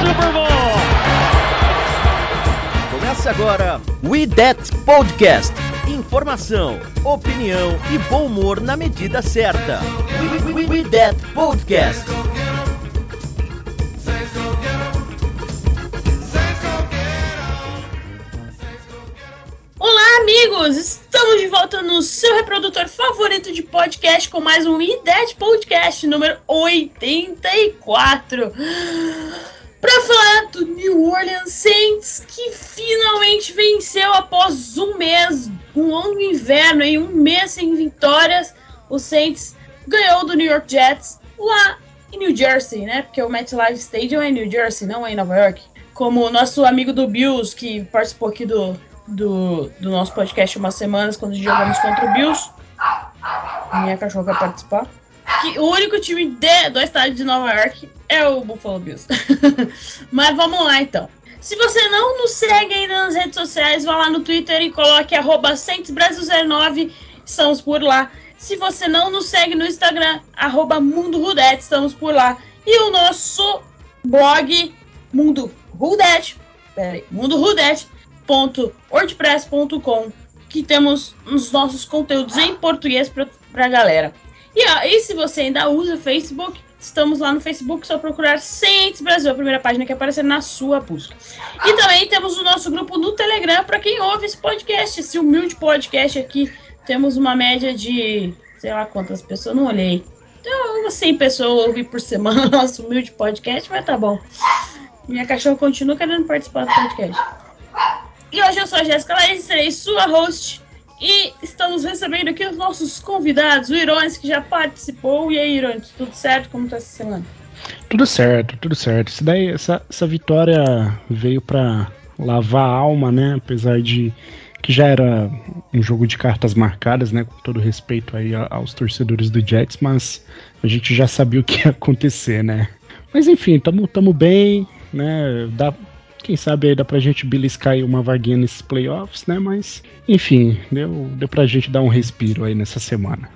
Super Bowl! Começa agora We That Podcast. Informação, opinião e bom humor na medida certa. We, we, we, we That Podcast. Olá, amigos! Estamos de volta no seu reprodutor favorito de podcast com mais um IDET Podcast número 84. Para falar do New Orleans Saints, que finalmente venceu após um mês, um longo inverno e um mês sem vitórias. O Saints ganhou do New York Jets lá em New Jersey, né? Porque o MetLife Stadium é em New Jersey, não é em Nova York. Como o nosso amigo do Bills, que participou aqui do, do, do nosso podcast umas semanas, quando jogamos contra o Bills. Minha cachorra participar. Que o único time de, do estádio de Nova York é o Buffalo Bills. Mas vamos lá então. Se você não nos segue ainda nas redes sociais, vá lá no Twitter e coloque arroba Brasil09. Estamos por lá. Se você não nos segue no Instagram, arroba Mundo Rudete, estamos por lá. E o nosso blog, Mundo Rudete, peraí, Mundo que temos os nossos conteúdos em português para a galera. E, ó, e se você ainda usa Facebook, estamos lá no Facebook, só procurar Saints Brasil, a primeira página que aparecer na sua busca. E também temos o nosso grupo no Telegram para quem ouve esse podcast, esse humilde podcast aqui. Temos uma média de, sei lá quantas pessoas, não olhei. Então, 100 pessoas ouvem por semana nosso humilde podcast, mas tá bom. Minha cachorra continua querendo participar do podcast. E hoje eu sou a Jéssica Laís, serei sua host. E estamos recebendo aqui os nossos convidados, o Irones, que já participou. E aí, Irones, tudo certo? Como tá essa semana? Tudo certo, tudo certo. Isso daí, essa, essa vitória veio para lavar a alma, né? Apesar de que já era um jogo de cartas marcadas, né? Com todo respeito aí aos torcedores do Jets, mas a gente já sabia o que ia acontecer, né? Mas enfim, tamo, tamo bem, né? Dá, quem sabe aí dá pra gente beliscar uma vaguinha nesses playoffs, né? Mas, enfim, deu, deu pra gente dar um respiro aí nessa semana.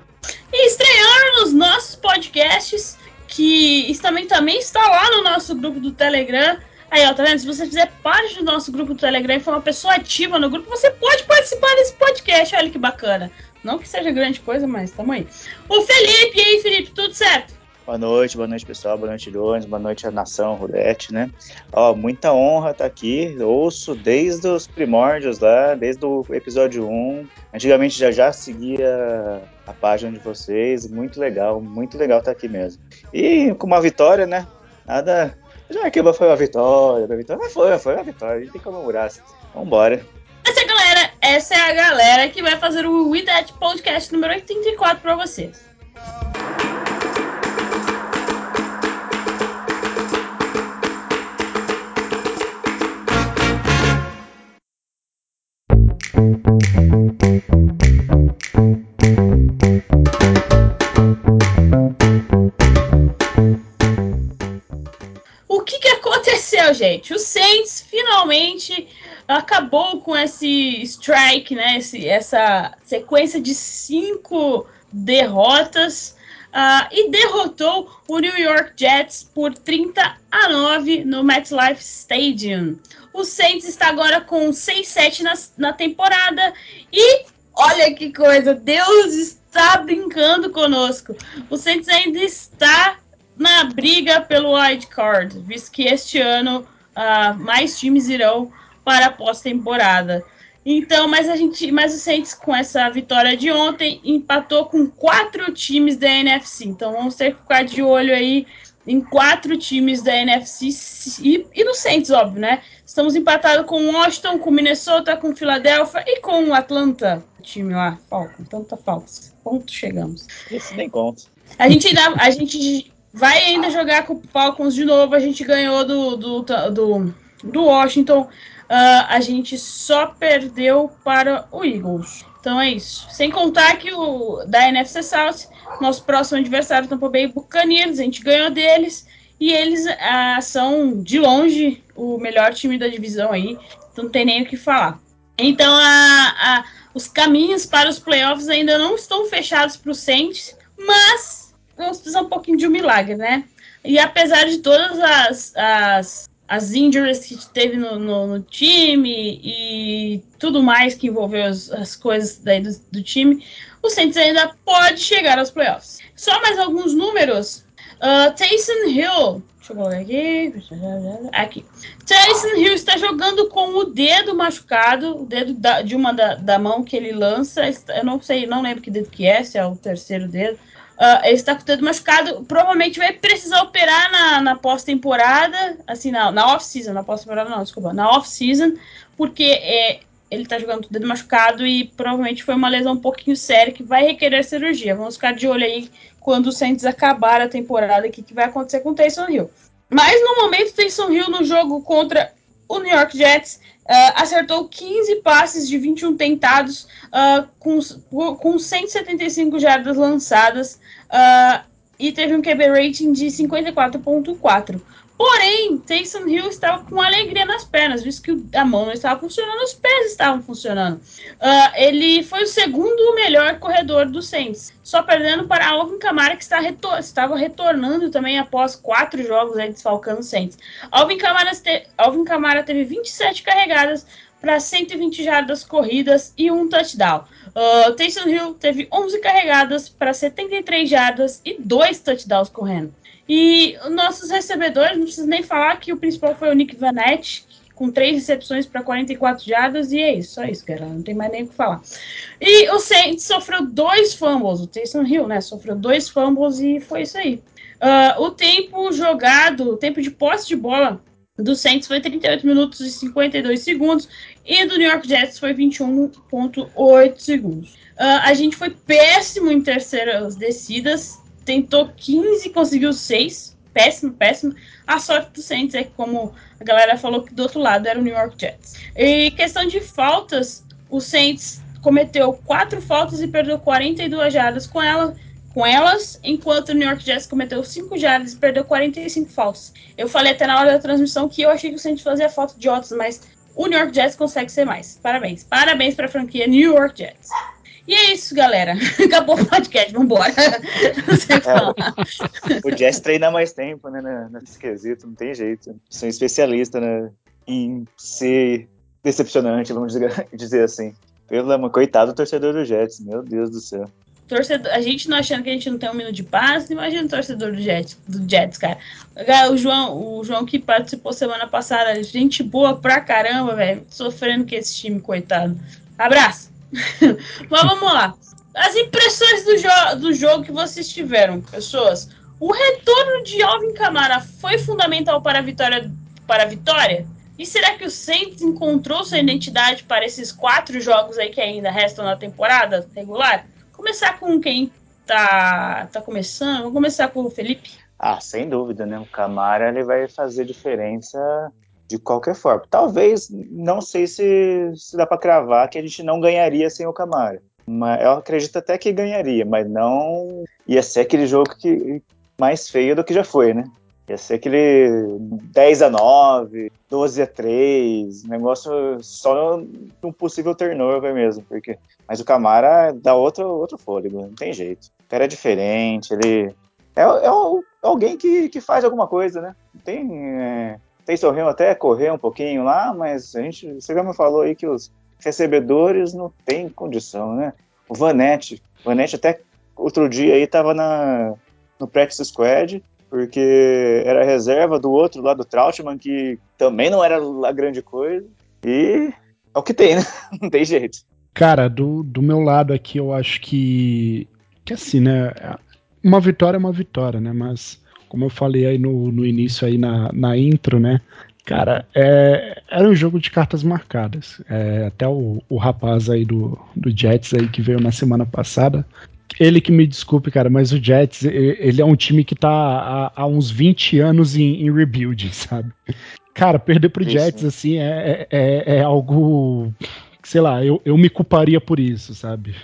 E estreando nos nossos podcasts, que também, também está lá no nosso grupo do Telegram. Aí, ó, tá vendo? Se você fizer parte do nosso grupo do Telegram e for uma pessoa ativa no grupo, você pode participar desse podcast. Olha que bacana. Não que seja grande coisa, mas tamo aí. O Felipe, e aí, Felipe, tudo certo? Boa noite, boa noite pessoal, boa noite Jones, boa noite a nação Rudete, né? Ó, muita honra estar tá aqui, ouço desde os primórdios lá, desde o episódio 1. Antigamente já já seguia a página de vocês, muito legal, muito legal estar tá aqui mesmo. E com uma vitória, né? Nada. Já que foi uma vitória, uma vitória, mas foi, foi uma vitória, a gente tem que comemorar. Vambora. Essa galera, essa é a galera que vai fazer o We That Podcast número 84 para vocês. Gente? O Saints finalmente acabou com esse strike, né? Esse, essa sequência de cinco derrotas uh, e derrotou o New York Jets por 30 a 9 no MetLife Stadium. O Saints está agora com 6-7 na, na temporada e olha que coisa, Deus está brincando conosco. O Saints ainda está na briga pelo wild card, visto que este ano uh, mais times irão para a pós-temporada. Então, mas a gente, mas o Saints com essa vitória de ontem empatou com quatro times da NFC. Então vamos ter que ficar de olho aí em quatro times da NFC e, e no Saints, óbvio, né? Estamos empatados com Washington, com Minnesota, com Filadélfia e com o Atlanta, o time lá, Falcon, tanta Falcons. Ponto chegamos. Esse nem conta. A gente ainda, a gente vai ainda jogar com o Falcons de novo. A gente ganhou do, do, do, do Washington. Uh, a gente só perdeu para o Eagles. Então é isso. Sem contar que o da NFC South, nosso próximo adversário, Tampa Bay Buccaneers, a gente ganhou deles. E eles uh, são, de longe, o melhor time da divisão aí. Então não tem nem o que falar. Então a, a, os caminhos para os playoffs ainda não estão fechados para o Saints, mas vamos precisar um pouquinho de um milagre, né? E apesar de todas as, as, as injuries que teve no, no, no time e tudo mais que envolveu as, as coisas daí do, do time, o Saints ainda pode chegar aos playoffs. Só mais alguns números. Uh, Taysom Hill Deixa eu aqui. Aqui. Tyson Hill está jogando com o dedo machucado, o dedo da, de uma da, da, mão que ele lança. Eu não sei, não lembro que dedo que é, se é o terceiro dedo. Uh, ele está com o dedo machucado. Provavelmente vai precisar operar na, na pós-temporada. Assim, na, na off-season. Na pós-temporada, não, desculpa. Na off-season. Porque é, ele está jogando com o dedo machucado e provavelmente foi uma lesão um pouquinho séria que vai requerer cirurgia. Vamos ficar de olho aí quando o Saints acabar a temporada, o que, que vai acontecer com o Taysom Hill. Mas no momento, o Taysom Hill no jogo contra o New York Jets uh, acertou 15 passes de 21 tentados uh, com, com 175 jardas lançadas uh, e teve um QB rating de 54.4. Porém, Taysom Hill estava com alegria nas pernas, visto que a mão não estava funcionando, os pés estavam funcionando. Uh, ele foi o segundo melhor corredor do Saints, só perdendo para Alvin Kamara, que está retor estava retornando também após quatro jogos aí desfalcando o Saints. Alvin Kamara, Alvin Kamara teve 27 carregadas para 120 jardas corridas e um touchdown. Uh, Taysom Hill teve 11 carregadas para 73 jardas e dois touchdowns correndo. E nossos recebedores, não preciso nem falar que o principal foi o Nick Vanette, com três recepções para 44 jardas, e é isso, só isso, cara, não tem mais nem o que falar. E o Saints sofreu dois fumbles, o Taysom Hill, né, sofreu dois fumbles e foi isso aí. Uh, o tempo jogado, o tempo de posse de bola do Saints foi 38 minutos e 52 segundos, e do New York Jets foi 21,8 segundos. Uh, a gente foi péssimo em terceiras descidas, tentou 15, conseguiu 6. Péssimo, péssimo. A sorte do Saints é que, como a galera falou, que do outro lado era o New York Jets. E questão de faltas, o Saints cometeu 4 faltas e perdeu 42 jardas com ela com elas, enquanto o New York Jets cometeu 5 jardas e perdeu 45 faltas. Eu falei até na hora da transmissão que eu achei que o Saints fazia falta de outros, mas o New York Jets consegue ser mais. Parabéns. Parabéns para a franquia New York Jets. E é isso, galera. Acabou o podcast, vambora. É, o Jess treina mais tempo, né, nesse quesito, não tem jeito. Sou especialista né, em ser decepcionante, vamos dizer assim. Pelo amor, coitado do torcedor do Jets, meu Deus do céu. Torcedor, a gente não achando que a gente não tem um minuto de paz, imagina o torcedor do Jets, do Jets, cara. O João, o João que participou semana passada, gente boa pra caramba, velho, sofrendo com esse time, coitado. Abraço! Mas vamos lá. As impressões do, jo do jogo que vocês tiveram, pessoas. O retorno de Alvin Kamara foi fundamental para a vitória? Para a vitória? E será que o Saints encontrou sua identidade para esses quatro jogos aí que ainda restam na temporada regular? Começar com quem tá, tá começando? Vamos começar com o Felipe. Ah, sem dúvida, né? O Camara ele vai fazer diferença de qualquer forma. Talvez, não sei se, se dá para cravar que a gente não ganharia sem o Camara. Mas eu acredito até que ganharia, mas não ia ser aquele jogo que mais feio do que já foi, né? Ia ser aquele 10 a 9, 12 a 3, negócio só um possível turnover mesmo, porque mas o Camara dá outro outro fôlego, não tem jeito. O cara é diferente, ele é, é alguém que, que faz alguma coisa, né? Tem é, sorrindo até correr um pouquinho lá, mas a gente, você já me falou aí que os recebedores não têm condição, né? O Vanette, o Vanette até outro dia aí tava na, no practice squad, porque era reserva do outro lá do Trautmann, que também não era a grande coisa, e é o que tem, né? Não tem jeito. Cara, do, do meu lado aqui, eu acho que, que assim, né? Uma vitória é uma vitória, né? Mas como eu falei aí no, no início aí na, na intro, né? Cara, é, era um jogo de cartas marcadas. É, até o, o rapaz aí do, do Jets aí que veio na semana passada ele que me desculpe, cara, mas o Jets, ele é um time que tá há, há uns 20 anos em, em, rebuild, sabe? Cara, perder pro Jets, assim, é, é, é, é algo sei lá, eu, eu me culparia por isso, sabe?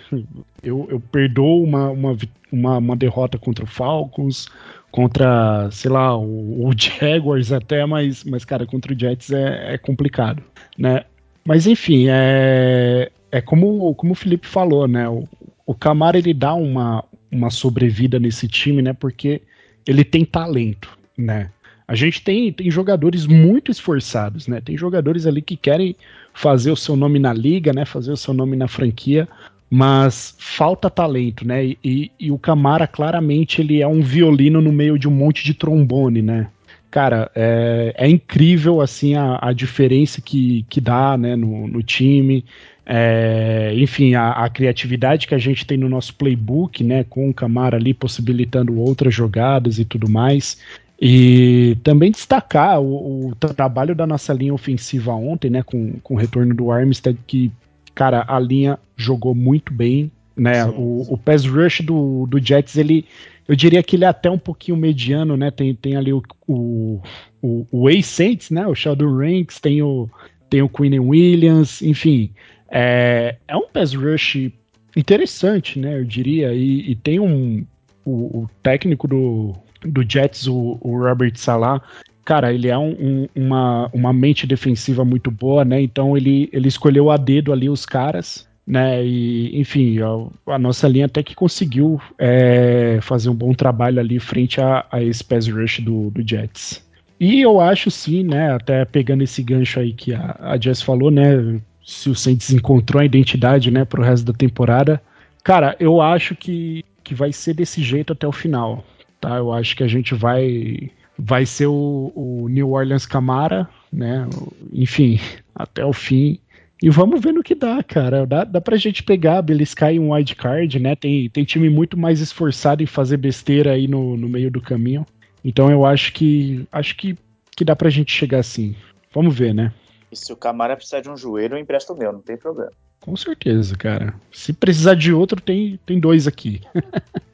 Eu, eu perdoo uma, uma, uma, uma derrota contra o Falcons, contra, sei lá, o, o, Jaguars até, mas, mas cara, contra o Jets é, é complicado, né? Mas enfim, é, é como, como o Felipe falou, né? O, o Camara ele dá uma, uma sobrevida nesse time, né? Porque ele tem talento, né? A gente tem, tem jogadores muito esforçados, né? Tem jogadores ali que querem fazer o seu nome na liga, né? Fazer o seu nome na franquia, mas falta talento, né? E, e, o Camara claramente ele é um violino no meio de um monte de trombone, né? Cara, é, é incrível assim a, a diferença que, que dá né, no, no time. É, enfim, a, a, criatividade que a gente tem no nosso playbook, né, com o Camara ali possibilitando outras jogadas e tudo mais. E também destacar o, o, trabalho da nossa linha ofensiva ontem, né, com, com o retorno do Armstead, que, cara, a linha jogou muito bem, né, o, o pass rush do, do Jets, ele, eu diria que ele é até um pouquinho mediano, né, tem, tem ali o, o, o, o saints né, o Sheldon Ranks, tem o, tem o Quinn Williams, enfim, é, é um pass rush interessante, né, eu diria, e, e tem um, o, o técnico do, do Jets, o, o Robert Salah, cara, ele é um, um, uma, uma mente defensiva muito boa, né? Então ele, ele escolheu a dedo ali os caras, né? E, enfim, a, a nossa linha até que conseguiu é, fazer um bom trabalho ali frente a, a esse pass rush do, do Jets. E eu acho sim, né? Até pegando esse gancho aí que a, a Jess falou, né? Se o Saints encontrou a identidade, né, pro resto da temporada. Cara, eu acho que, que vai ser desse jeito até o final tá? Eu acho que a gente vai vai ser o, o New Orleans Camara, né? Enfim, até o fim. E vamos ver no que dá, cara. Dá, dá pra gente pegar, beliscar um wild card, né? Tem, tem time muito mais esforçado em fazer besteira aí no, no meio do caminho. Então eu acho que acho que, que dá pra gente chegar assim. Vamos ver, né? E se o Camara precisar de um joelho, eu empresto o meu, não tem problema. Com certeza, cara. Se precisar de outro, tem, tem dois aqui.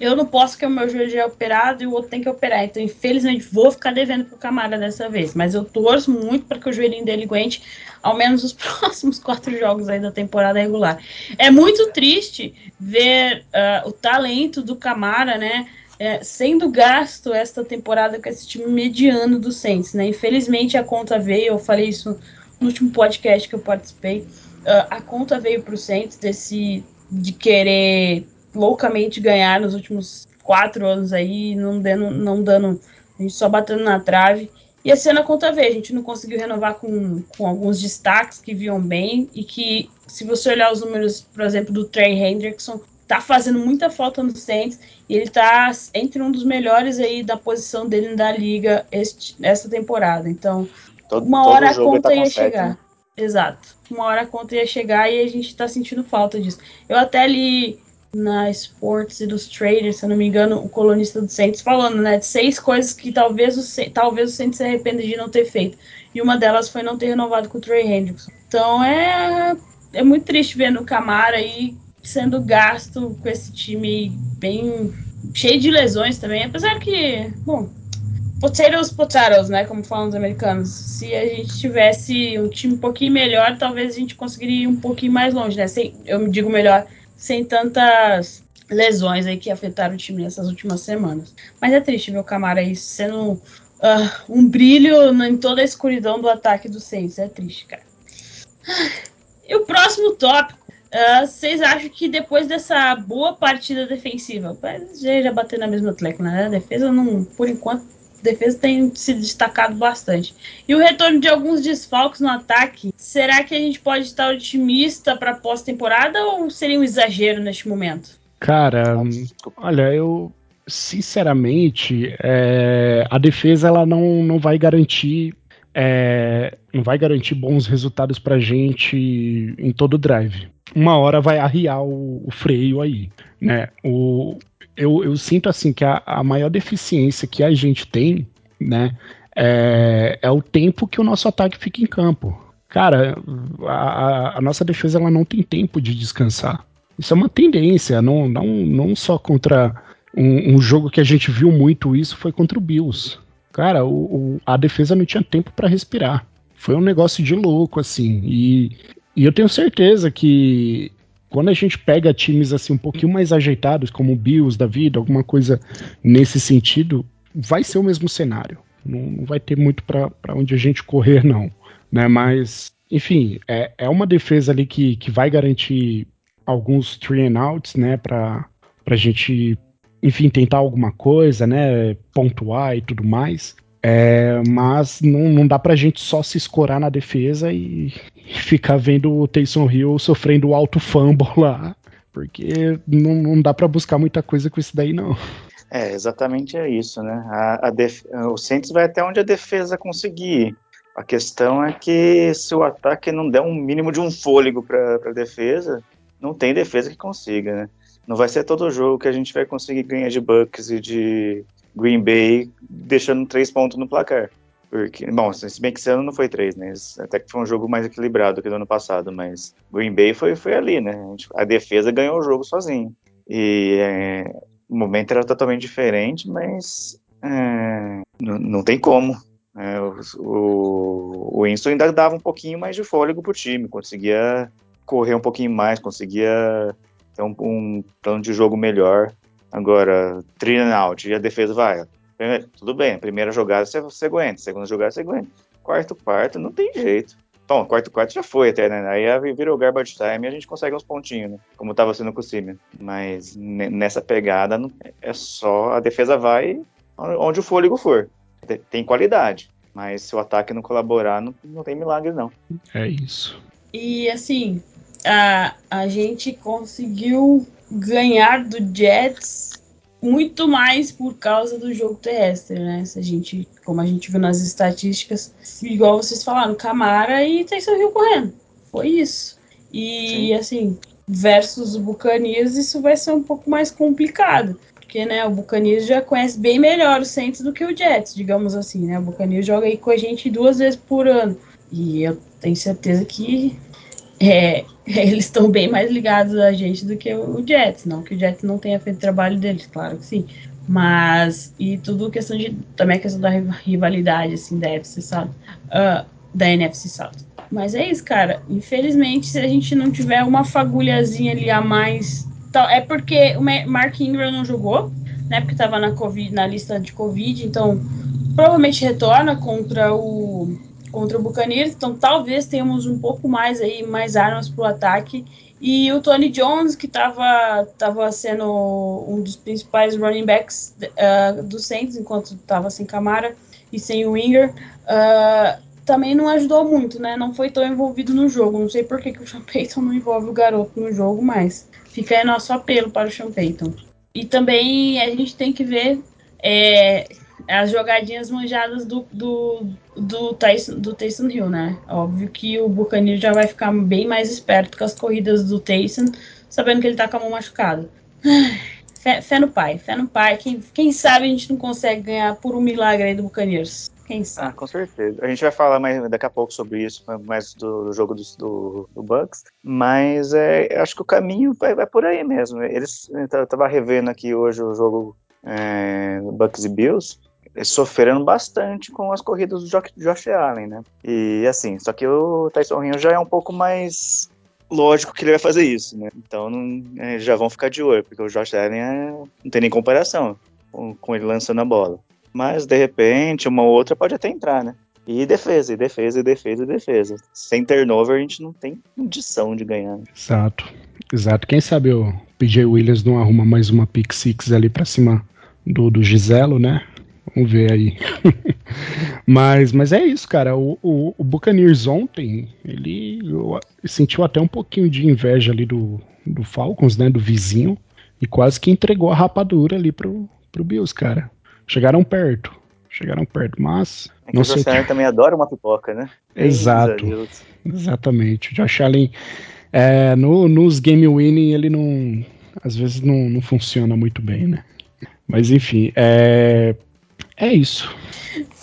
Eu não posso, porque o meu joelho já é operado e o outro tem que operar. Então, infelizmente, vou ficar devendo pro Camara dessa vez. Mas eu torço muito para que o joelhinho dele aguente ao menos os próximos quatro jogos aí da temporada regular. É muito triste ver uh, o talento do Camara, né? É, sendo gasto esta temporada com esse time mediano do Saints, né? Infelizmente a conta veio, eu falei isso no último podcast que eu participei. Uh, a conta veio para o Saints desse de querer loucamente ganhar nos últimos quatro anos aí, não dando, não dando, a gente só batendo na trave. E esse ano a conta veio, a gente não conseguiu renovar com, com alguns destaques que viam bem e que, se você olhar os números, por exemplo, do Trey Hendrickson, tá fazendo muita falta no Saints e ele tá entre um dos melhores aí da posição dele da liga este, essa temporada. Então, todo, uma hora a conta tá ia chegar. Né? Exato. Uma hora a conta ia chegar e a gente tá sentindo falta disso. Eu até li na Sports Illustrated, se eu não me engano, o colunista do Saints falando, né, de seis coisas que talvez o, talvez o Saints se arrependa de não ter feito. E uma delas foi não ter renovado com o Trey Hendrickson. Então é, é muito triste vendo o Camara aí sendo gasto com esse time bem cheio de lesões também, apesar que, bom, potatoes, potatoes, né, como falam os americanos. Se a gente tivesse um time um pouquinho melhor, talvez a gente conseguiria ir um pouquinho mais longe, né? Sem, eu digo melhor, sem tantas lesões aí que afetaram o time nessas últimas semanas. Mas é triste ver o Camara aí sendo uh, um brilho em toda a escuridão do ataque do Saints. É triste, cara. E o próximo tópico. Uh, vocês acham que depois dessa boa partida defensiva, já, já bateu na mesma tecla, né? A defesa não, por enquanto, defesa tem se destacado bastante. E o retorno de alguns desfalques no ataque, será que a gente pode estar otimista para pós-temporada ou seria um exagero neste momento? Cara, olha, eu sinceramente, é, a defesa ela não, não vai garantir é, não vai garantir bons resultados pra gente em todo o drive. Uma hora vai arriar o, o freio aí, né? O, eu, eu sinto assim que a, a maior deficiência que a gente tem, né, é, é o tempo que o nosso ataque fica em campo. Cara, a, a, nossa defesa ela não tem tempo de descansar. isso é uma tendência, não, não, não só contra um, um jogo que a gente viu muito isso foi contra o Bills. Cara, o, o a defesa não tinha tempo para respirar. Foi um negócio de louco, assim. E, e eu tenho certeza que quando a gente pega times assim um pouquinho mais ajeitados, como o Bills da vida, alguma coisa nesse sentido, vai ser o mesmo cenário. Não, não vai ter muito para onde a gente correr, não. Né? Mas, enfim, é, é uma defesa ali que, que vai garantir alguns three and outs, né, para a gente, enfim, tentar alguma coisa, né, pontuar e tudo mais. É, mas não, não dá pra gente só se escorar na defesa e, ficar vendo o Taysom Hill sofrendo alto fumble lá, porque não, não dá para buscar muita coisa com isso daí, não. É, exatamente é isso, né? A, a def... O Saints vai até onde a defesa conseguir. A questão é que se o ataque não der um mínimo de um fôlego para a defesa, não tem defesa que consiga, né? Não vai ser todo jogo que a gente vai conseguir ganhar de Bucks e de Green Bay deixando três pontos no placar. Porque, bom, se bem que esse ano não foi três, né? Até que foi um jogo mais equilibrado que do ano passado, mas Green Bay foi, foi ali, né? A, defesa ganhou o jogo sozinho. E é, o momento era totalmente diferente, mas é, não, não tem como. É, o, o, o Winston ainda dava um pouquinho mais de fôlego pro time, conseguia correr um pouquinho mais, conseguia ter um, um plano de jogo melhor. Agora, three and out, e a defesa vai. Tudo bem, primeira jogada você, você aguenta, segunda jogada você aguenta. Quarto quarto, não tem jeito. Bom, quarto quarto já foi até, né? Aí virou garbage time e a gente consegue uns pontinhos, né? Como tava sendo com o Simeon. Mas nessa pegada é só a defesa vai onde o fôlego for. Tem qualidade. Mas se o ataque não colaborar, não, não tem milagre, não. É isso. E assim, a, a gente conseguiu ganhar do Jets muito mais por causa do jogo terrestre, né? Se a gente, como a gente viu nas estatísticas, igual vocês falaram, Camara e Tyson Hill correndo. Foi isso. E Sim. assim, versus o Buccaneers, isso vai ser um pouco mais complicado. Porque, né, o Buccaneers já conhece bem melhor o Saints do que o Jets, digamos assim, né? O Buccaneers joga aí com a gente duas vezes por ano. E eu tenho certeza que é, eles estão bem mais ligados a gente do que o Jets. Não que o Jets não tenha feito o trabalho deles, claro que sim. Mas, e tudo questão de. Também a questão da rivalidade, assim, da NFC South. Uh, da NFC South. Mas é isso, cara. Infelizmente, se a gente não tiver uma fagulhazinha ali a mais. É porque o Mark Ingram não jogou, né? Porque tava na, COVID, na lista de Covid, então provavelmente retorna contra o contra o Buccaneers, então talvez tenhamos um pouco mais aí, mais armas para o ataque. E o Tony Jones, que estava tava sendo um dos principais running backs uh, do Saints, enquanto estava sem Camara e sem o Winger, uh, também não ajudou muito, né? Não foi tão envolvido no jogo. Não sei por que, que o Sean Payton não envolve o garoto no jogo, mas fica aí nosso apelo para o Sean Payton. E também a gente tem que ver é, as jogadinhas manjadas do, do, do, Tyson, do Taysom Hill, né? Óbvio que o Buccaneers já vai ficar bem mais esperto com as corridas do Taysom, sabendo que ele tá com a mão machucada. Fé, fé, no pai, fé no pai. Quem, quem sabe a gente não consegue ganhar por um milagre aí do Buccaneers. Quem sabe? Ah, com certeza. A gente vai falar mais daqui a pouco sobre isso, mais do, do jogo do, do, do, Bucks. Mas é, acho que o caminho vai, vai por aí mesmo. Eles eu tava revendo aqui hoje o jogo é, Bucks e Bills sofrendo bastante com as corridas do Josh Allen, né? E assim, só que o Tyson Hill já é um pouco mais lógico que ele vai fazer isso, né? Então não, é, já vão ficar de olho, porque o Josh Allen é, não tem nem comparação com, com, ele lançando a bola. Mas de repente, uma outra pode até entrar, né? E defesa, e defesa, e defesa, e defesa. Sem turnover, a gente não tem condição de ganhar. Exato, exato. Quem sabe o PJ Williams não arruma mais uma pick six ali pra cima do, do Giselo, né? Vamos ver aí. mas, mas é isso, cara. O, o, o Buccaneers ontem, ele sentiu até um pouquinho de inveja ali do, do Falcons, né? Do vizinho. E quase que entregou a rapadura ali pro, pro Bills, cara. Chegaram perto. Chegaram perto, mas. É que não o Allen também adora uma pipoca, né? Exato. Exatamente. O Josh Allen, é, no, nos game winning, ele não. Às vezes não, não funciona muito bem, né? Mas enfim, é, é isso.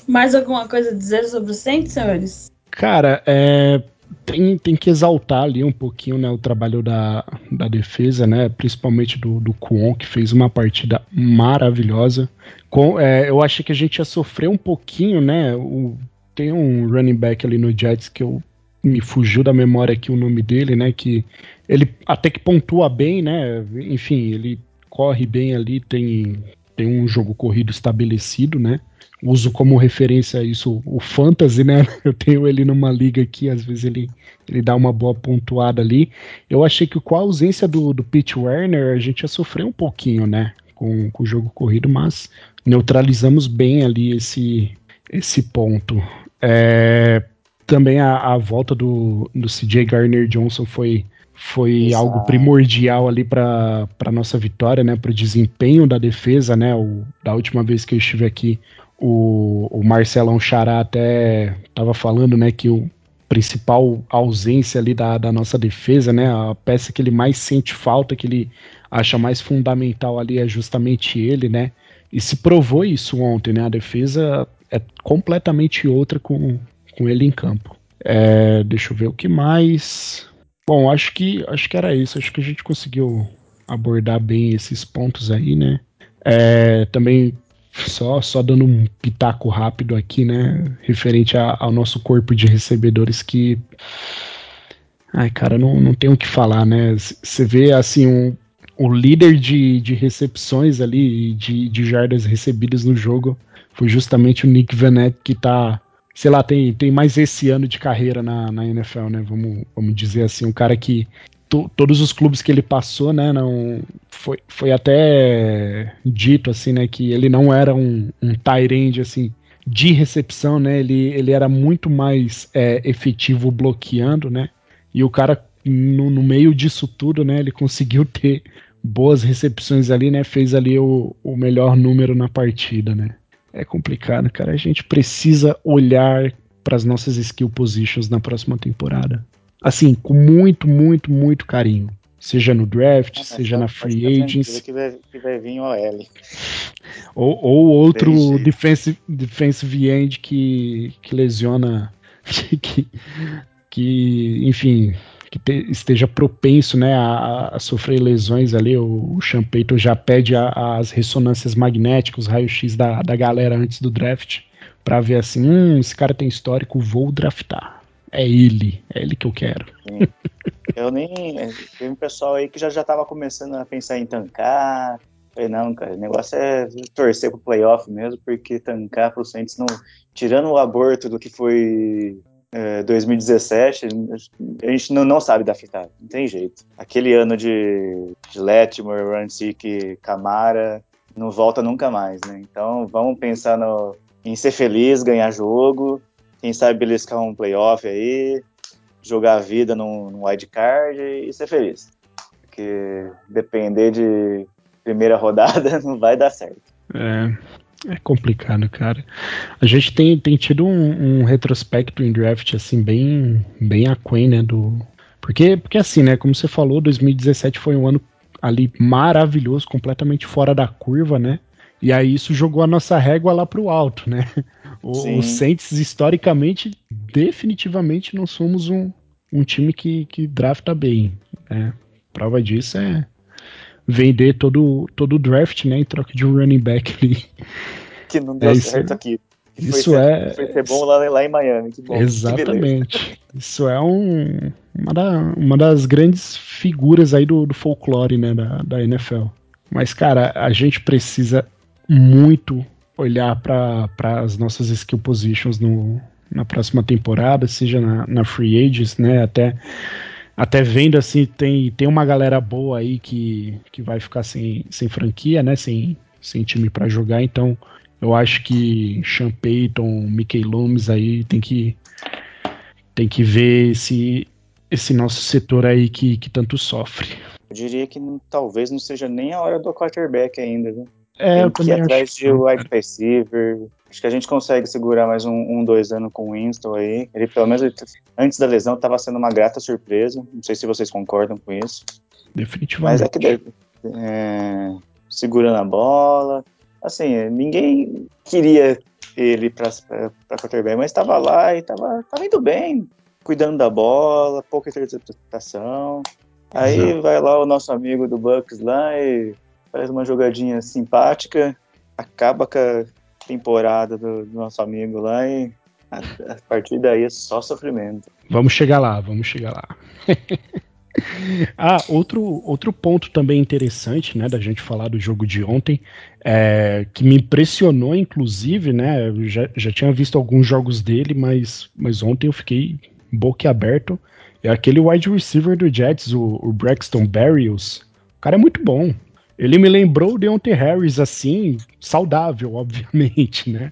Mais alguma coisa a dizer sobre o Saints, senhores? Cara, é, tem, tem que exaltar ali um pouquinho né, o trabalho da, da defesa, né, principalmente do, do Kwon, que fez uma partida maravilhosa. Com, é, eu achei que a gente ia sofrer um pouquinho, né? O, tem um running back ali no Jets que eu me fugiu da memória aqui o nome dele, né? Que ele até que pontua bem, né? Enfim, ele corre bem ali, tem, tem um jogo corrido estabelecido, né? Uso como referência isso o Fantasy, né? Eu tenho ele numa liga aqui, às vezes ele, ele dá uma boa pontuada ali. Eu achei que com a ausência do, do Pete Werner, a gente ia sofrer um pouquinho, né? Com, com o jogo corrido, mas neutralizamos bem ali esse, esse ponto. É, também a, a, volta do, do CJ Garner Johnson foi, foi algo primordial ali para a nossa vitória, né? Para o desempenho da defesa, né? O, da última vez que eu estive aqui, o, o Marcelão Xará até estava falando, né? Que o principal ausência ali da, da nossa defesa, né? A peça que ele mais sente falta, que ele acha mais fundamental ali é justamente ele, né? E se provou isso ontem, né? A defesa é completamente outra com, com ele em campo. É, deixa eu ver o que mais. Bom, acho que acho que era isso. Acho que a gente conseguiu abordar bem esses pontos aí, né? É, também só só dando um pitaco rápido aqui, né? Referente a, ao nosso corpo de recebedores que Ai, cara, não, não tem o que falar, né? Você vê, assim, um, o líder de, de recepções ali, de, de jardas recebidas no jogo, foi justamente o Nick Vanette, que tá, sei lá, tem, tem mais esse ano de carreira na, na NFL, né? Vamos, vamos dizer assim, um cara que to, todos os clubes que ele passou, né, não foi, foi até dito assim, né, que ele não era um, um tight end, assim, de recepção, né? Ele, ele era muito mais é, efetivo bloqueando, né? E o cara no, no, meio disso tudo, né? Ele conseguiu ter boas recepções ali, né? Fez ali o, o melhor número na partida, né? É complicado, cara. A gente precisa olhar para as nossas skill positions na próxima temporada. Assim, com muito, muito, muito carinho. Seja no draft, ah, seja na free agents. Que vai, que vai vir OL. Ou, ou outro defensive, defensive end que, que lesiona. que, que, enfim, que te, esteja propenso né, a, a, sofrer lesões ali. O, o Champeito já pede a, as ressonâncias magnéticas, os raios-x da, da galera antes do draft, para ver assim: hum, esse cara tem histórico, vou draftar. É ele, é ele que eu quero. Sim. Eu nem. Tem um pessoal aí que já, já tava começando a pensar em tancar. Falei, não, cara, o negócio é torcer pro playoff mesmo, porque tancar pro Saints não. Tirando o aborto do que foi 2017, é, a gente não, não sabe da fritada, não tem jeito. Aquele ano de, de Letmore, Rancic, Camara, não volta nunca mais, né? Então vamos pensar no, em ser feliz, ganhar jogo, quem sabe beliscar um playoff aí, jogar a vida num, num wildcard e ser feliz. Porque depender de primeira rodada não vai dar certo. É, é complicado, cara. A gente tem, tem tido um, um retrospecto em draft, assim, bem, bem aquém, né, do... Porque, porque assim, né, como você falou, 2017 foi um ano ali maravilhoso, completamente fora da curva, né? E aí isso jogou a nossa régua lá pro alto, né? O, o Saints, historicamente, definitivamente não somos um, um time que, que drafta bem. Né? Prova disso é vender todo, todo o draft, né, em troca de um running back ali. Que não deu é certo aqui. Isso foi é. Foi ser bom lá, lá em Miami. Que bom, exatamente. Que isso é um, uma, da, uma das grandes figuras aí do, do folclore, né, da, da NFL. Mas, cara, a gente precisa muito olhar para as nossas skill positions no, na próxima temporada, seja na, na Free Agents, né? Até até vendo assim, tem, tem uma galera boa aí que, que vai ficar sem, sem franquia, né? Sem, sem time para jogar, então eu acho que Sean Payton, Mickey Loomis aí tem que tem que ver esse esse nosso setor aí que, que tanto sofre. Eu diria que talvez não seja nem a hora do quarterback ainda, viu? É, que ir atrás de wide receiver, Acho que a gente consegue segurar mais um, um dois anos com o Winston aí. Ele, pelo menos, antes da lesão, estava sendo uma grata surpresa. Não sei se vocês concordam com isso. Definitivamente. Mas é que é, segurando a bola. Assim, ninguém queria ele para quarterback, mas estava lá e estava indo bem. cuidando da bola, pouca interpretação. Aí Exato. vai lá o nosso amigo do Bucks lá e faz uma jogadinha simpática, acaba com a temporada do, do nosso amigo lá e a, a partir daí é só sofrimento. Vamos chegar lá, vamos chegar lá. ah, outro, outro ponto também interessante, né, da gente falar do jogo de ontem, é, que me impressionou, inclusive, né, eu já, já tinha visto alguns jogos dele, mas, mas ontem eu fiquei boquiaberto, é aquele wide receiver do Jets, o, o Braxton Berrios, o cara é muito bom. Ele me lembrou o Deontay Harris, assim, saudável, obviamente, né?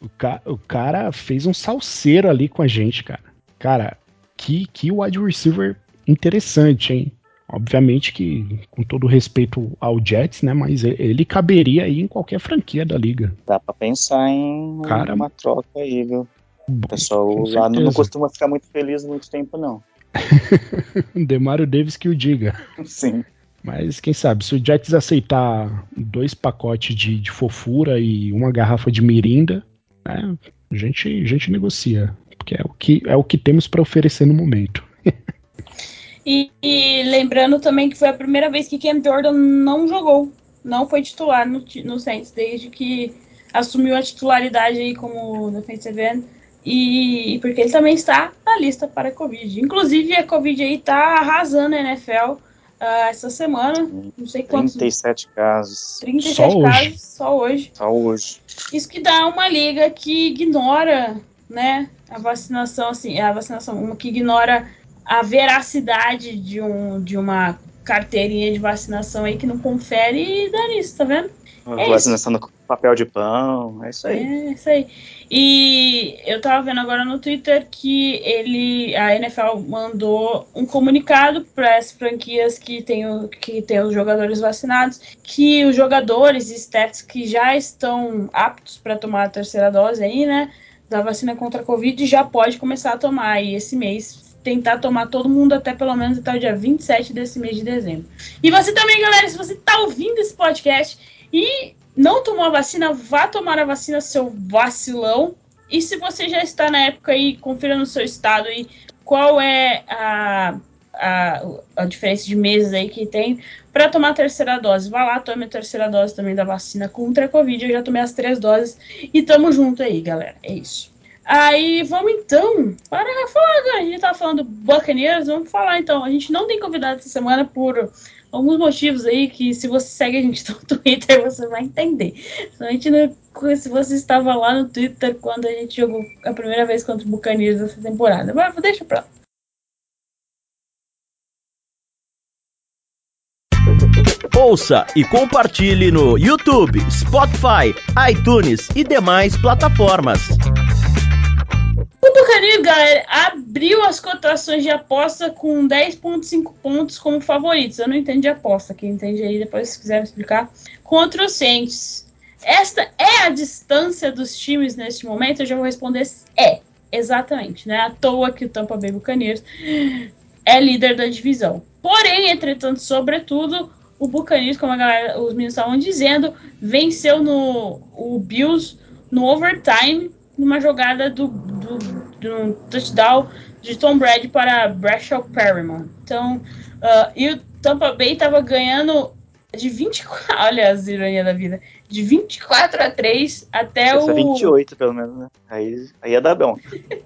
O, ca o cara fez um salseiro ali com a gente, cara. Cara, que, que wide receiver interessante, hein? Obviamente que, com todo respeito ao Jets, né? Mas ele caberia aí em qualquer franquia da liga. Dá pra pensar em Cara, uma troca aí, viu? O pessoal lá não, não costuma ficar muito feliz muito tempo, não. Demario Davis que o diga. Sim. Mas quem sabe, se o Jets aceitar dois pacotes de, de fofura e uma garrafa de mirinda, né, a, gente, a gente negocia. Porque é o que, é o que temos para oferecer no momento. E, e lembrando também que foi a primeira vez que Cam Jordan não jogou, não foi titular no, no Saints, desde que assumiu a titularidade aí como defensive end. E, e porque ele também está na lista para a Covid. Inclusive, a Covid aí tá arrasando a NFL ah, essa semana. Não sei quantos. 37 casos. 37 Só hoje. casos só hoje. Só hoje. Isso que dá uma liga que ignora, né, a vacinação, assim, a vacinação, uma que ignora a veracidade de, um, de uma carteirinha de vacinação aí que não confere e dá nisso, tá vendo? É Vacinação no papel de pão. É isso aí. É, isso aí. E eu tava vendo agora no Twitter que ele, a NFL mandou um comunicado para as franquias que tem, o, que tem os jogadores vacinados, que os jogadores e staffs que já estão aptos para tomar a terceira dose aí, né, da vacina contra a Covid, já pode começar a tomar aí esse mês. Tentar tomar todo mundo até pelo menos até o dia 27 desse mês de dezembro. E você também, galera, se você tá ouvindo esse podcast e não tomou a vacina, vá tomar a vacina, seu vacilão. E se você já está na época aí, confira no seu estado aí qual é a, a, a diferença de meses aí que tem para tomar a terceira dose. Vá lá, tome a terceira dose também da vacina contra a Covid. Eu já tomei as três doses e tamo junto aí, galera. É isso. Aí vamos então para falar. A gente tava falando do Buccaneers, vamos falar então. A gente não tem convidado essa semana por alguns motivos aí que se você segue a gente no Twitter você vai entender. Principalmente no- se você estava lá no Twitter quando a gente jogou a primeira vez contra o Buccaneers essa temporada. Mas deixa pra lá. Ouça e compartilhe no YouTube, Spotify, iTunes e demais plataformas. Buccaneers, galera, abriu as cotações de aposta com 10.5 pontos como favoritos. Eu não entendo de aposta, quem entende aí depois se quiser explicar. Contra o Saints. Esta é a distância dos times neste momento? Eu já vou responder é, exatamente. Não é à toa que o Tampa Bay Buccaneers é líder da divisão. Porém, entretanto, sobretudo, o Buccaneers, como a galera, os meninos estavam dizendo, venceu no o Bills no overtime numa jogada do, do, do touchdown de Tom Brady para Bradshaw Perryman. Então, uh, e o Tampa Bay estava ganhando de 24, olha as ironias da vida, de 24 a 3 até Essa o é 28, pelo menos, né? Aí, aí ia dar bom.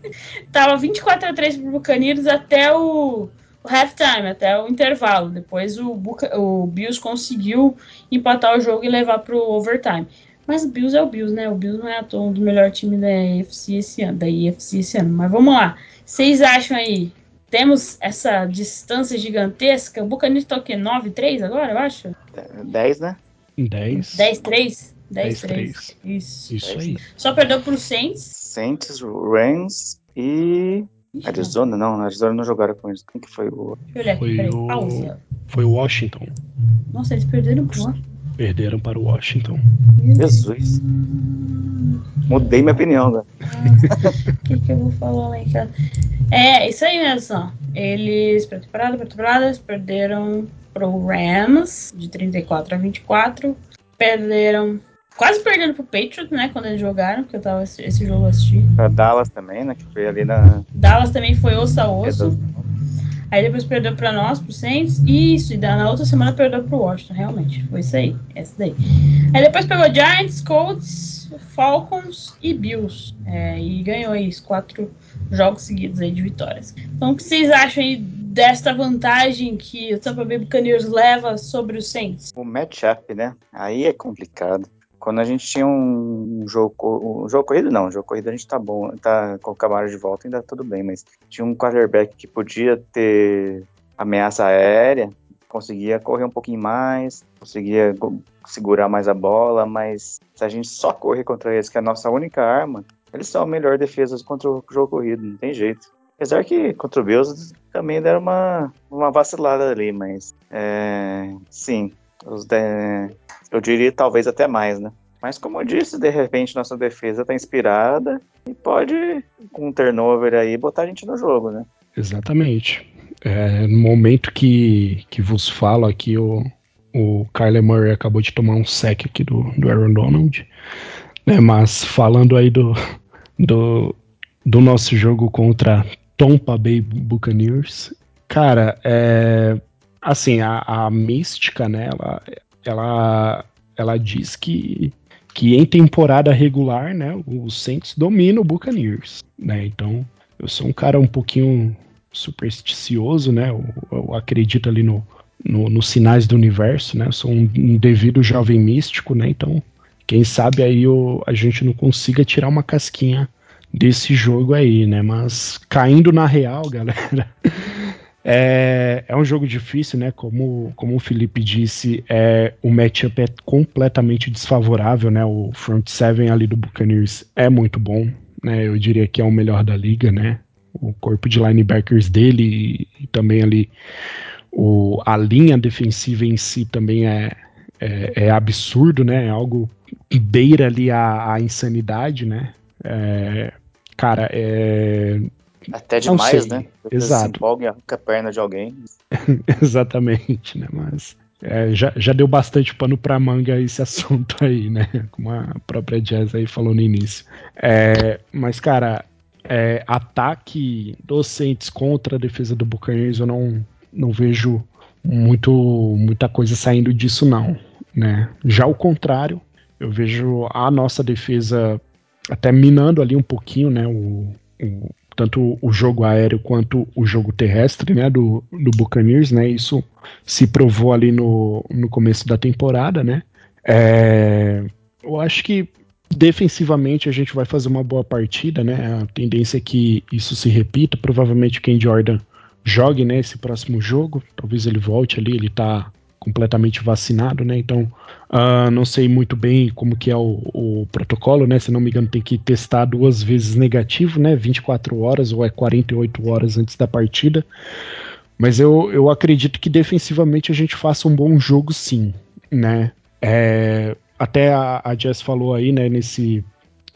tava 24 a 3 pro Buccaneers até o, o halftime, até o intervalo. Depois o, Buca, o Bills conseguiu empatar o jogo e levar pro overtime. Mas o Bills é o Bills, né? O Bills não é à toa um do melhor time da AFC esse ano, da IFC esse ano. Mas vamos lá. Vocês acham aí? Temos essa distância gigantesca? O Buccaneers tá o quê? 9-3 agora, eu acho? 10, né? 10. 10-3? 10, 10-3. Isso. Isso aí. Só perdeu pro Saints. Saints, Rams e. Ixi, Arizona, não, Arizona não jogaram com eles. Quem que foi o. Deixa eu olhar aqui, Foi o-. Foi o Washington. Nossa, eles perderam pro Perderam para o Washington. Jesus. Mudei minha opinião, né? O que, que eu vou falar lá em casa? É, isso aí mesmo. Eles, pra temporada, pra temporada, eles perderam pro Rams de 34 a 24. Perderam quase perdendo pro Patriots, né? Quando eles jogaram, porque eu tava esse, esse jogo assistindo. Pra Dallas também, né? Que foi ali na. Dallas também foi osso a osso. Aí depois perdeu pra nós, pro Saints. Isso, e na outra semana perdeu pro Washington, realmente. Foi isso aí, essa daí. Aí depois pegou Giants, Colts, Falcons e Bills. É, e ganhou aí os quatro jogos seguidos aí de vitórias. Então o que vocês acham aí desta vantagem que o Tampa Bay Buccaneers leva sobre os Saints? O matchup, né? Aí é complicado. Quando a gente tinha um jogo, um jogo corrido, não, um jogo corrido a gente tá bom, tá com o Camaro de volta, ainda tudo bem, mas tinha um quarterback que podia ter ameaça aérea, conseguia correr um pouquinho mais, conseguia segurar mais a bola, mas se a gente só correr contra eles, que é a nossa única arma, eles são a melhor defesa contra o jogo corrido, não tem jeito. Apesar que contra o Bills também deram uma, uma vacilada ali, mas é, sim, os de, eu diria talvez até mais, né? Mas como eu disse, de repente nossa defesa tá inspirada e pode, com um turnover aí, botar a gente no jogo, né? Exatamente. É, no momento que, que vos falo aqui, o, o Kyler Murray acabou de tomar um sec aqui do, do Aaron Donald. Né, mas falando aí do, do, do nosso jogo contra Tampa Bay Buccaneers, cara, é, assim, a, a mística, né, ela, ela, ela diz que, que em temporada regular, né, o Saints domina o Buccaneers, né, então eu sou um cara um pouquinho supersticioso, né, eu, eu acredito ali no, no, nos sinais do universo, né, eu sou um, um devido jovem místico, né, então quem sabe aí o, a gente não consiga tirar uma casquinha desse jogo aí, né, mas caindo na real, galera... É, é um jogo difícil, né? Como, como o Felipe disse, é, o matchup é completamente desfavorável, né? O front seven ali do Buccaneers é muito bom, né? Eu diria que é o melhor da liga, né? O corpo de linebackers dele e, e também ali o, a linha defensiva em si também é, é, é absurdo, né? É algo que beira ali a, a insanidade, né? É, cara, é, até demais, né? Exato. Se empolga e arranca a perna de alguém. Exatamente, né? Mas é, já, já deu bastante pano pra manga esse assunto aí, né? Como a própria Jazz aí falou no início. É, mas, cara, é, ataque docentes contra a defesa do Buccaneers, eu não, não vejo muito, muita coisa saindo disso, não. Né? Já o contrário, eu vejo a nossa defesa até minando ali um pouquinho, né? O, o, tanto o jogo aéreo quanto o jogo terrestre, né, do, do Buccaneers, né, isso se provou ali no, no começo da temporada, né, é, eu acho que defensivamente a gente vai fazer uma boa partida, né, a tendência é que isso se repita, provavelmente Ken Jordan jogue, né, esse próximo jogo, talvez ele volte ali, ele tá completamente vacinado, né? Então, uh, não sei muito bem como que é o, o, protocolo, né? Se não me engano, tem que testar duas vezes negativo, né? 24 horas ou é 48 horas antes da partida. Mas eu, eu acredito que defensivamente a gente faça um bom jogo, sim, né? É, até a, a Jess falou aí, né? Nesse,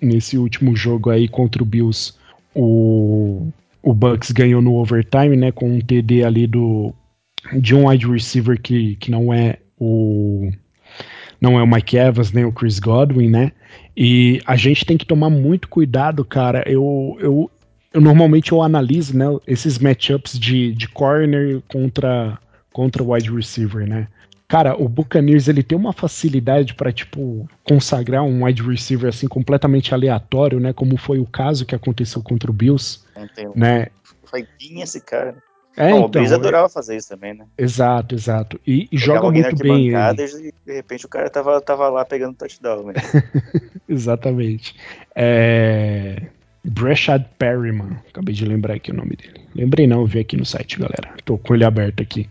nesse último jogo aí contra o Bills, o, o Bucks ganhou no overtime, né? Com um TD ali do de um wide receiver que, que não é o não é o Mike Evans nem o Chris Godwin, né? E a gente tem que tomar muito cuidado, cara. Eu, eu, eu normalmente eu analiso, né, esses matchups de, de corner contra contra o wide receiver, né? Cara, o Buccaneers ele tem uma facilidade para tipo consagrar um wide receiver assim completamente aleatório, né? Como foi o caso que aconteceu contra o Bills, Entendo. né? Foi bem esse cara. É, Bom, então, o Breeze adorava fazer isso também, né? Exato, exato. E, e joga muito bem. Ele. E de repente o cara tava, tava lá pegando touchdown. Né? Exatamente. É... Perryman, acabei de lembrar aqui o nome dele. Lembrei não, vi aqui no site, galera. Tô com ele aberto aqui.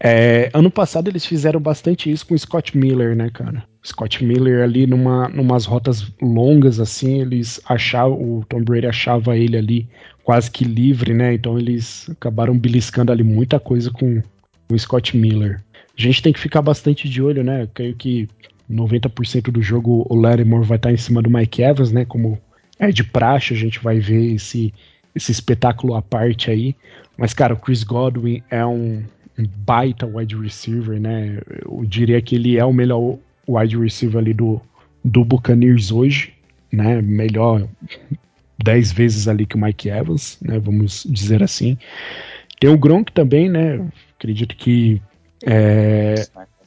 É, ano passado eles fizeram bastante isso com o Scott Miller, né, cara? Scott Miller ali numa numas rotas longas assim, eles achavam, o Tom Brady achava ele ali quase que livre, né? Então eles acabaram beliscando ali muita coisa com o Scott Miller. A gente tem que ficar bastante de olho, né? Creio que 90% do jogo o Lattimore vai estar em cima do Mike Evans, né? Como é de praxe, a gente vai ver esse, esse espetáculo à parte aí. Mas, cara, o Chris Godwin é um, um baita wide receiver, né? Eu diria que ele é o melhor wide receiver ali do, do Buccaneers hoje, né? Melhor 10 vezes ali que o Mike Evans, né? Vamos dizer assim. Tem o Gronk também, né? Acredito que é,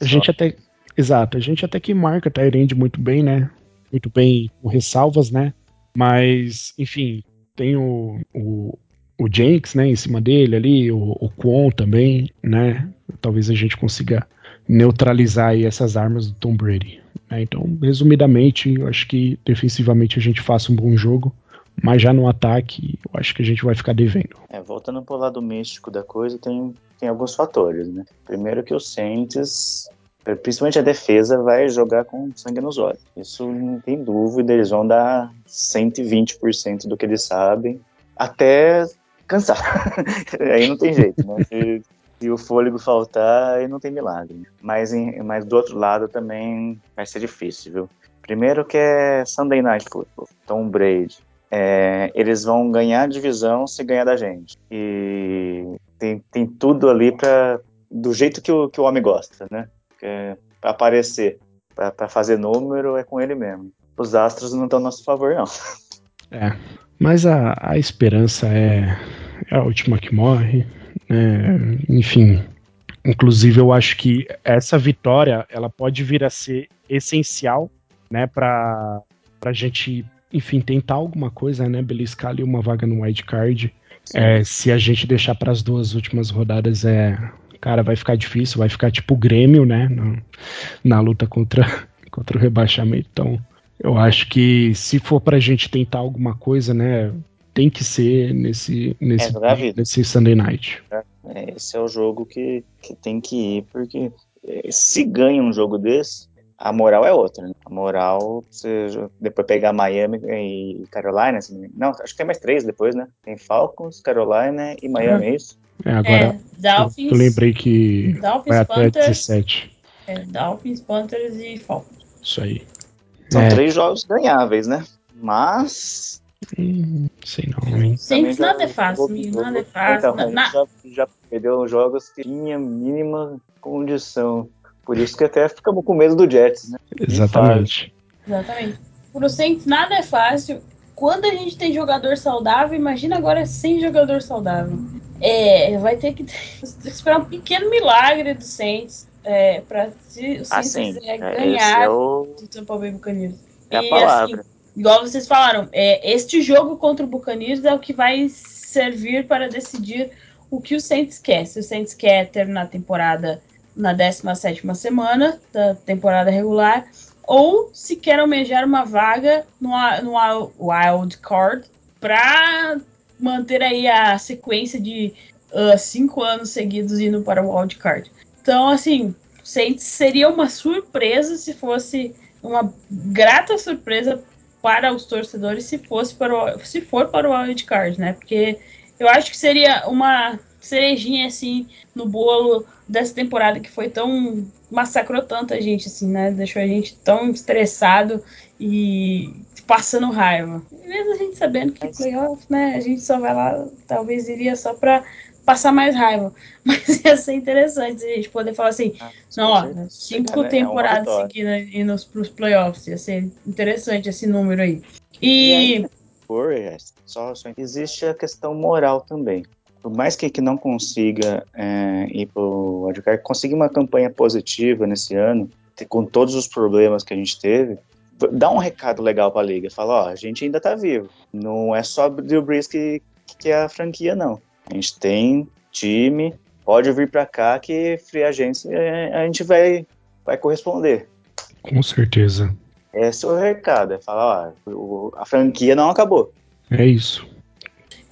a gente até exato, a gente até que marca Tyrande muito bem, né? Muito bem com ressalvas, né? Mas, enfim, tem o, o, o Jenks, né, em cima dele ali, o, o Kwon também, né? Talvez a gente consiga neutralizar aí essas armas do Tom Brady. Né? Então, resumidamente, eu acho que defensivamente a gente faça um bom jogo, mas já no ataque, eu acho que a gente vai ficar devendo. É, voltando pro lado místico da coisa, tem, tem alguns fatores, né? Primeiro que o Saints, principalmente a defesa, vai jogar com sangue nos olhos. Isso não tem dúvida, eles vão dar 120% do que eles sabem, até cansar. aí não tem jeito, né? Se, se, o fôlego faltar, aí não tem milagre. Mas, em, mas do outro lado também vai ser difícil, viu? Primeiro que é Sunday Night Football, Tom Brady, é, eles vão ganhar divisão se ganhar da gente. E tem, tem tudo ali para do jeito que o, que o homem gosta, né? É, para aparecer, para fazer número, é com ele mesmo. Os astros não estão a nosso favor, não. É, mas a, a esperança é, é a última que morre. Né? Enfim, inclusive eu acho que essa vitória ela pode vir a ser essencial, né, para a gente enfim, tentar alguma coisa, né? Beliscar ali uma vaga no wild card. É, se a gente deixar para as duas últimas rodadas, é, cara, vai ficar difícil, vai ficar tipo o Grêmio, né? Na, na luta contra, contra o rebaixamento. Então, eu acho que se for para a gente tentar alguma coisa, né? Tem que ser nesse, nesse, é, nesse Sunday Night. É, esse é o jogo que, que tem que ir, porque é, se ganha um jogo desse, a moral é outra. Né? A moral, você depois pegar Miami e Carolina, assim, não, acho que tem mais três depois, né? Tem Falcons, Carolina e Miami, é isso? É, agora é, Dolphins, eu, lembrei que Dolphins, vai até Panthers, 17. É, Dolphins, Panthers e Falcons. Isso aí. São é. três jogos ganháveis, né? Mas... Hum, sei não, hein? Sempre nada é fácil, nada é fácil. Então, na... já, já perdeu jogos que tinha mínima condição por isso que até ficamos com medo do Jets, né? Exatamente. Exatamente. Pro Saints nada é fácil. Quando a gente tem jogador saudável, imagina agora sem jogador saudável. É, vai ter que, esperar um pequeno milagre do Saints é, para se o ah, Saints ah, ganhar é o... do Tampa Bay Buccaneers. É a palavra. Assim, igual vocês falaram, é, este jogo contra o Buccaneers é o que vai servir para decidir o que o Saints quer. Se o Saints quer terminar a temporada na 17 semana da temporada regular, ou se quer almejar uma vaga no, no Wild Card para manter aí a sequência de uh, cinco anos seguidos indo para o Wild Card. Então, assim, seria uma surpresa se fosse uma grata surpresa para os torcedores se fosse para o, se for para o Wild Card, né? Porque eu acho que seria uma cerejinha assim no bolo dessa temporada que foi tão massacrou tanta gente assim, né? Deixou a gente tão estressado e passando raiva. E mesmo a gente sabendo que playoff, né? A gente só vai lá, talvez iria só para passar mais raiva. Mas ia ser interessante a gente poder falar assim, ah, não, ó, cinco é temporadas é seguidas indo pros playoffs. Ia ser interessante esse número aí. E. e só, só existe a questão moral também por mais que, que não consiga é, ir para o wildcard, conseguir uma campanha positiva nesse ano, com todos os problemas que a gente teve, dá um recado legal para a liga. Fala, ó, a gente ainda está vivo. Não é só Drew Brees que, que é a franquia, não. A gente tem time, pode vir para cá que free agência é, a gente vai, vai corresponder. Com certeza. Esse é o recado, é falar, ó, a franquia não acabou. É isso.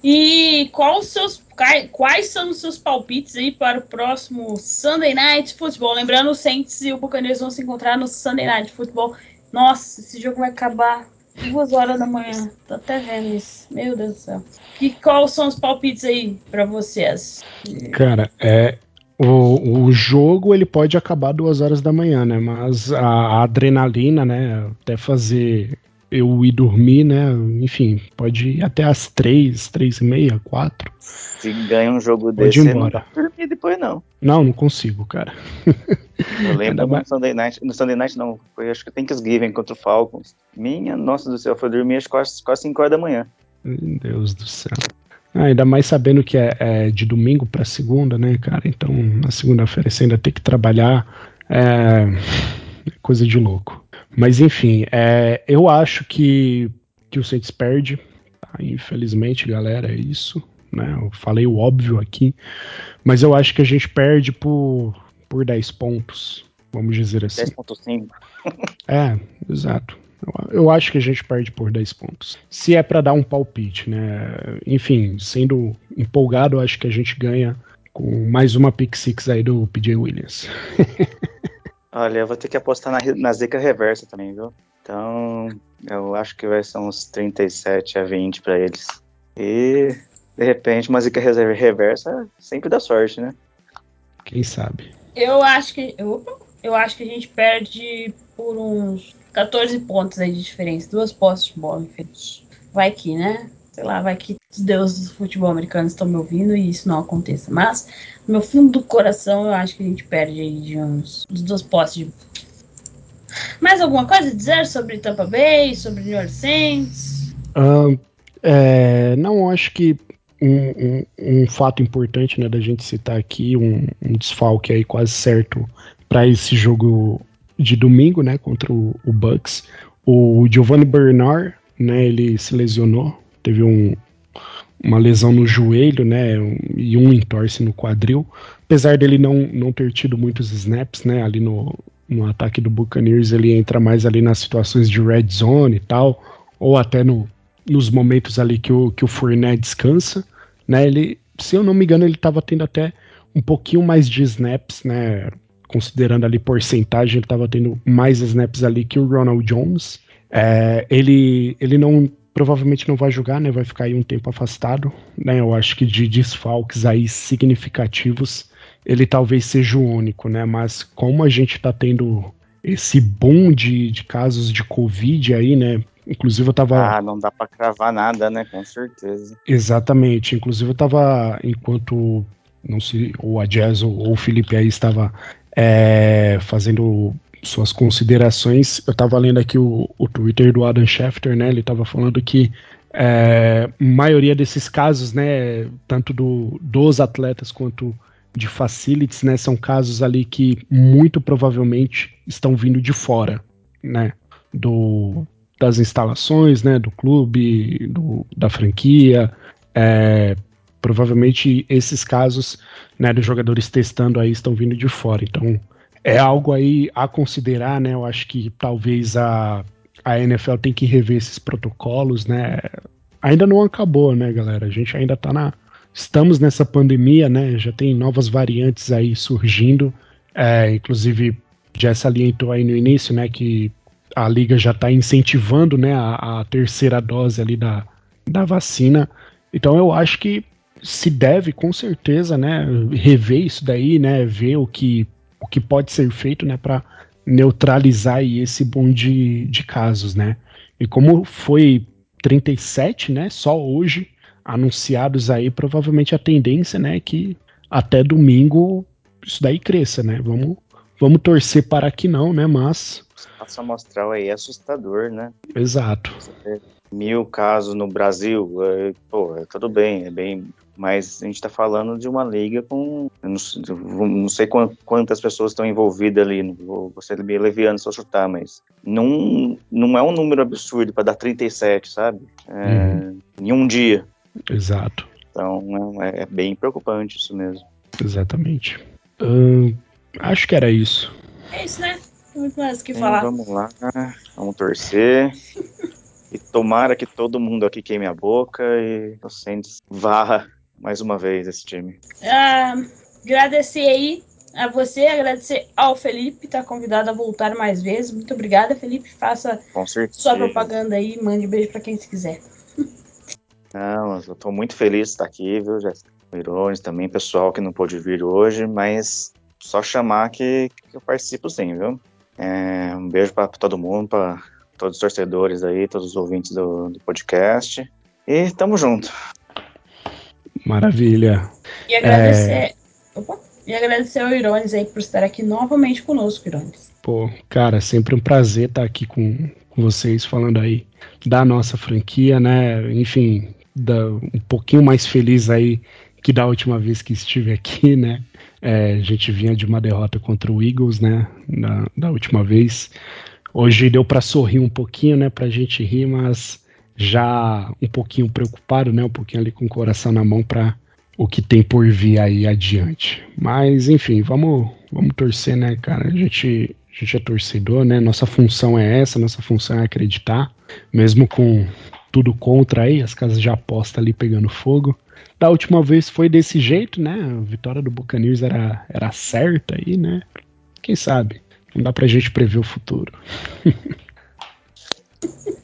E qual os seus, quais são os seus palpites aí para o próximo Sunday Night Football? Lembrando, o Saints e o Buccaneers vão se encontrar no Sunday Night Football. Nossa, esse jogo vai acabar duas horas da manhã. Tô até vendo isso. Meu Deus do céu. E quais são os palpites aí para vocês? Cara, é o, o jogo ele pode acabar duas horas da manhã, né? Mas a, a adrenalina, né? Até fazer eu ir dormir, né? Enfim, pode ir até as três, três e meia, quatro. Se ganha um jogo pode desse, não dá pra dormir depois, não. Não, não consigo, cara. Eu lembro no Sunday Night, no Sunday Night não, foi acho que Thanksgiving contra o Falcons. Minha nossa do céu, foi dormir às quase, quase 5 horas da manhã. Meu Deus do céu. Ah, ainda mais sabendo que é, é de domingo para segunda, né, cara? Então, na segunda-feira você ainda tem que trabalhar. É, é coisa de louco. Mas enfim, é, eu acho que, que o Saints perde. Tá? Infelizmente, galera, é isso. Né? Eu falei o óbvio aqui. Mas eu acho que a gente perde por, por 10 pontos. Vamos dizer assim. 10.5. é, exato. Eu acho que a gente perde por 10 pontos. Se é para dar um palpite, né? Enfim, sendo empolgado, eu acho que a gente ganha com mais uma pick six aí do PJ Williams. Olha, eu vou ter que apostar na, na zica reversa também, viu? Então, eu acho que vai ser uns 37 a 20 para eles. E, de repente, uma zica reversa sempre dá sorte, né? Quem sabe? Eu acho que. Opa, eu acho que a gente perde por uns 14 pontos aí de diferença. Duas postes de bola. Vai que, né? Sei lá, vai que os deuses do futebol americano estão me ouvindo e isso não aconteça. Mas, no meu fundo do coração, eu acho que a gente perde aí de uns, uns duas postes de. Mais alguma coisa a dizer sobre Tampa Bay, sobre New York Saints? É, não, acho que um, um, um, fato importante né, da gente citar aqui, um, um desfalque aí quase certo para esse jogo de domingo, né, contra o, o Bucks. O Giovanni Bernard, né, ele se lesionou, teve um, uma lesão no joelho, né, e um entorse no quadril. Apesar dele não, não ter tido muitos snaps, né, ali no, no ataque do Buccaneers, ele entra mais ali nas situações de red zone e tal, ou até no, nos momentos ali que o, que o Fournette descansa, né, ele, se eu não me engano, ele estava tendo até um pouquinho mais de snaps, né, considerando ali porcentagem, ele estava tendo mais snaps ali que o Ronald Jones. É, ele, ele não provavelmente não vai jogar, né? Vai ficar aí um tempo afastado, né? Eu acho que de desfalques aí significativos, ele talvez seja o único, né? Mas como a gente tá tendo esse boom de, de casos de Covid aí, né? Inclusive eu tava. Ah, não dá para cravar nada, né? Com certeza. Exatamente. Inclusive eu tava, enquanto não sei, ou a Jazz ou o Felipe aí estava é, fazendo suas considerações. Eu estava lendo aqui o, o Twitter do Adam Schefter, né? Ele estava falando que é, maioria desses casos, né, tanto do, dos atletas quanto de facilities, né, são casos ali que muito provavelmente estão vindo de fora, né, do, das instalações, né, do clube, do, da franquia, é, provavelmente esses casos né, dos jogadores testando aí estão vindo de fora. Então é algo aí a considerar, né? Eu acho que talvez a, a NFL tem que rever esses protocolos, né? Ainda não acabou, né, galera? A gente ainda tá na. Estamos nessa pandemia, né? Já tem novas variantes aí surgindo. É, inclusive, já salientou aí no início, né, que a liga já está incentivando, né, a, a terceira dose ali da, da vacina. Então eu acho que se deve com certeza, né, rever isso daí, né, ver o que, o que pode ser feito, né, para neutralizar esse boom de, de casos, né. E como foi 37, né, só hoje anunciados aí, provavelmente a tendência, né, é que até domingo isso daí cresça, né. Vamos, vamos torcer para que não, né, mas Nossa amostral aí é assustador, né? Exato. Mil casos no Brasil, é, pô, é tudo bem, é bem mas a gente está falando de uma liga com. Não, não, sei quantas pessoas estão envolvidas ali, vou, vou ser bem leviano se eu chutar, mas não, não é um número absurdo para dar 37, sabe? É, uhum. Em um dia. Exato. Então é, é bem preocupante isso mesmo. Exatamente. Uh, acho que era isso. É isso, né? Muito mais o que falar. Vamos lá, vamos torcer. e tomara que todo mundo aqui queime a boca e o Santos varra mais uma vez esse time. Ah, agradecer aí a você, agradecer ao Felipe, tá convidado a voltar mais vezes. Muito obrigada, Felipe. Faça sua propaganda aí, mande beijo para quem se quiser. Não, eu tô muito feliz de estar aqui, viu, Jéssica? Irones também, pessoal que não pôde vir hoje, mas só chamar que, que eu participo sim, viu? É, um beijo para todo mundo, para todos os torcedores aí, todos os ouvintes do, do podcast. E tamo junto. Maravilha. E agradecer. É... Opa, e agradecer ao Irones aí por estar aqui novamente conosco, Irones. Pô, cara, sempre um prazer estar aqui com, com vocês falando aí da nossa franquia, né? Enfim, da, um pouquinho mais feliz aí que da última vez que estive aqui, né? É, a gente vinha de uma derrota contra o Eagles, né? Da, da última vez. Hoje deu para sorrir um pouquinho, né? Pra gente rir, mas já um pouquinho preocupado, né? Um pouquinho ali com o coração na mão para o que tem por vir aí adiante. Mas enfim, vamos, vamos torcer, né, cara? A gente, a gente é torcedor, né? Nossa função é essa, nossa função é acreditar, mesmo com tudo contra aí, as casas de aposta ali pegando fogo. Da última vez foi desse jeito, né? A vitória do Buccaneers era, era certa aí, né? Quem sabe? Não dá pra gente prever o futuro.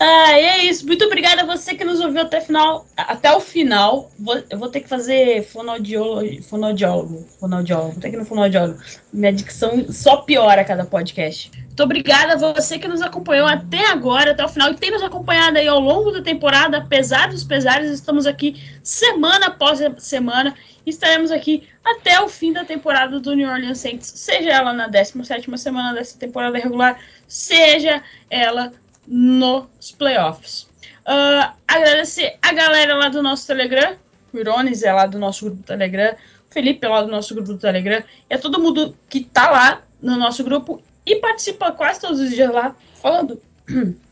Ah, é isso. Muito obrigada a você que nos ouviu até, final, até o final. Vou, eu vou ter que fazer fonoaudiólogo. Fonoaudiólogo. Fonoaudiólogo. Vou ter que ir no fonoaudiólogo. Minha dicção só piora a cada podcast. Muito obrigada a você que nos acompanhou até agora, até o final, e tem nos acompanhado aí ao longo da temporada, apesar dos pesares. Estamos aqui semana após semana. Estaremos aqui até o fim da temporada do New Orleans Saints, seja ela na 17 semana dessa temporada regular, seja ela nos playoffs. Uh, agradecer a galera lá do nosso Telegram, o Irones é lá do nosso grupo do Telegram, o Felipe é lá do nosso grupo do Telegram, e é todo mundo que tá lá no nosso grupo e participa quase todos os dias lá, falando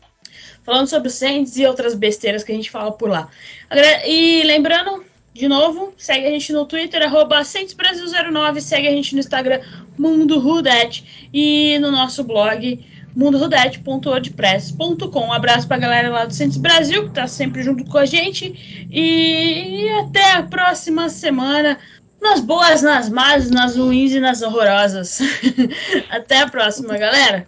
falando sobre Saints e outras besteiras que a gente fala por lá. E lembrando, de novo, segue a gente no Twitter, arroba Brasil09, segue a gente no Instagram, Mundo Rudet, e no nosso blog, mundorudete.wordpress.com. Um abraço pra galera lá do Centros Brasil, que tá sempre junto com a gente. E até a próxima semana. Nas boas, nas más, nas ruins e nas horrorosas. até a próxima, galera.